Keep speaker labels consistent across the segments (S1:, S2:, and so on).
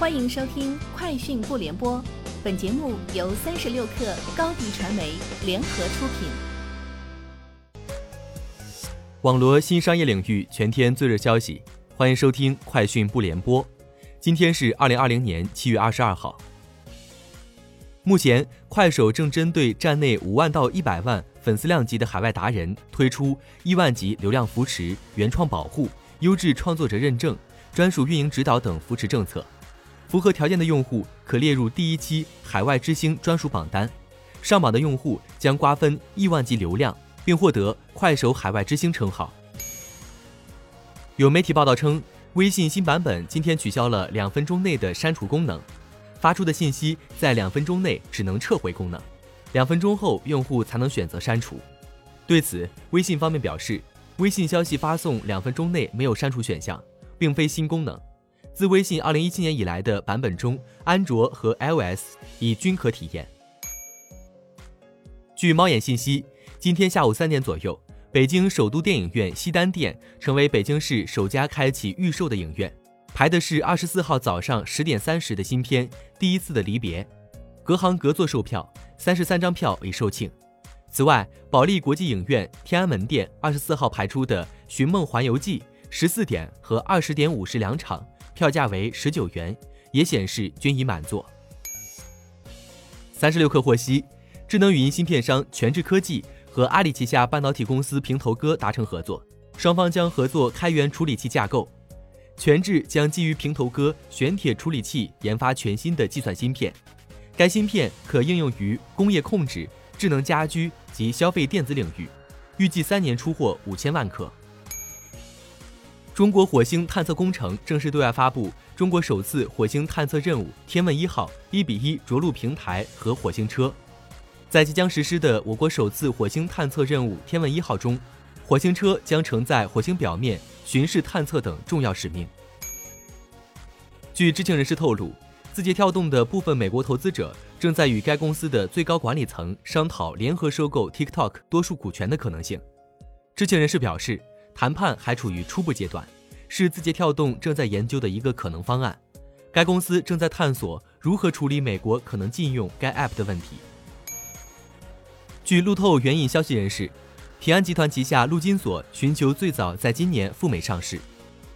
S1: 欢迎收听《快讯不联播》，本节目由三十六克高低传媒联合出品。
S2: 网罗新商业领域全天最热消息，欢迎收听《快讯不联播》。今天是二零二零年七月二十二号。目前，快手正针对站内五万到一百万粉丝量级的海外达人推出亿万级流量扶持、原创保护、优质创作者认证、专属运营指导等扶持政策。符合条件的用户可列入第一期海外之星专属榜单，上榜的用户将瓜分亿万级流量，并获得快手海外之星称号。有媒体报道称，微信新版本今天取消了两分钟内的删除功能，发出的信息在两分钟内只能撤回功能，两分钟后用户才能选择删除。对此，微信方面表示，微信消息发送两分钟内没有删除选项，并非新功能。自微信2017年以来的版本中，安卓和 iOS 已均可体验。据猫眼信息，今天下午三点左右，北京首都电影院西单店成为北京市首家开启预售的影院，排的是二十四号早上十点三十的新片《第一次的离别》，隔行隔座售票，三十三张票已售罄。此外，保利国际影院天安门店二十四号排出的《寻梦环游记》十四点和二十点五十两场。票价为十九元，也显示均已满座。三十六氪获悉，智能语音芯片商全智科技和阿里旗下半导体公司平头哥达成合作，双方将合作开源处理器架构。全智将基于平头哥玄铁处理器研发全新的计算芯片，该芯片可应用于工业控制、智能家居及消费电子领域，预计三年出货五千万颗。中国火星探测工程正式对外发布中国首次火星探测任务“天问一号”一比一着陆平台和火星车。在即将实施的我国首次火星探测任务“天问一号”中，火星车将承载火星表面巡视探测等重要使命。据知情人士透露，字节跳动的部分美国投资者正在与该公司的最高管理层商讨联合收购 TikTok 多数股权的可能性。知情人士表示。谈判还处于初步阶段，是字节跳动正在研究的一个可能方案。该公司正在探索如何处理美国可能禁用该 App 的问题。据路透援引消息人士，平安集团旗下陆金所寻求最早在今年赴美上市。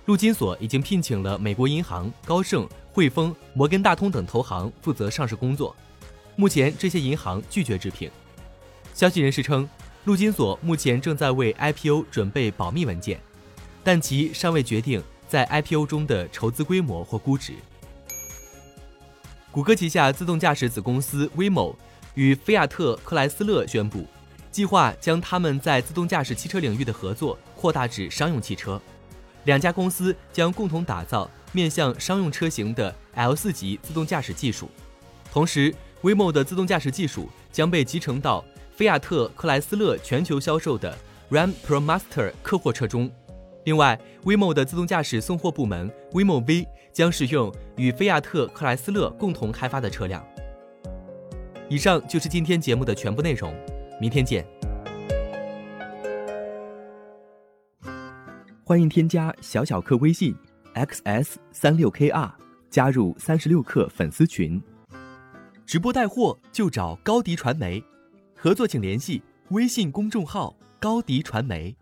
S2: 陆金所已经聘请了美国银行、高盛、汇丰、摩根大通等投行负责上市工作，目前这些银行拒绝置评。消息人士称。陆金所目前正在为 IPO 准备保密文件，但其尚未决定在 IPO 中的筹资规模或估值。谷歌旗下自动驾驶子公司 Waymo 与菲亚特克莱斯勒宣布，计划将他们在自动驾驶汽车领域的合作扩大至商用汽车。两家公司将共同打造面向商用车型的 L4 级自动驾驶技术，同时 Waymo 的自动驾驶技术将被集成到。菲亚特克莱斯勒全球销售的 Ram ProMaster 客货车中，另外，Waymo 的自动驾驶送货部门 Waymo V 将使用与菲亚特克莱斯勒共同开发的车辆。以上就是今天节目的全部内容，明天见。
S3: 欢迎添加小小客微信 xs 三六 kr，加入三十六氪粉丝群，
S2: 直播带货就找高迪传媒。合作请联系微信公众号高迪传媒。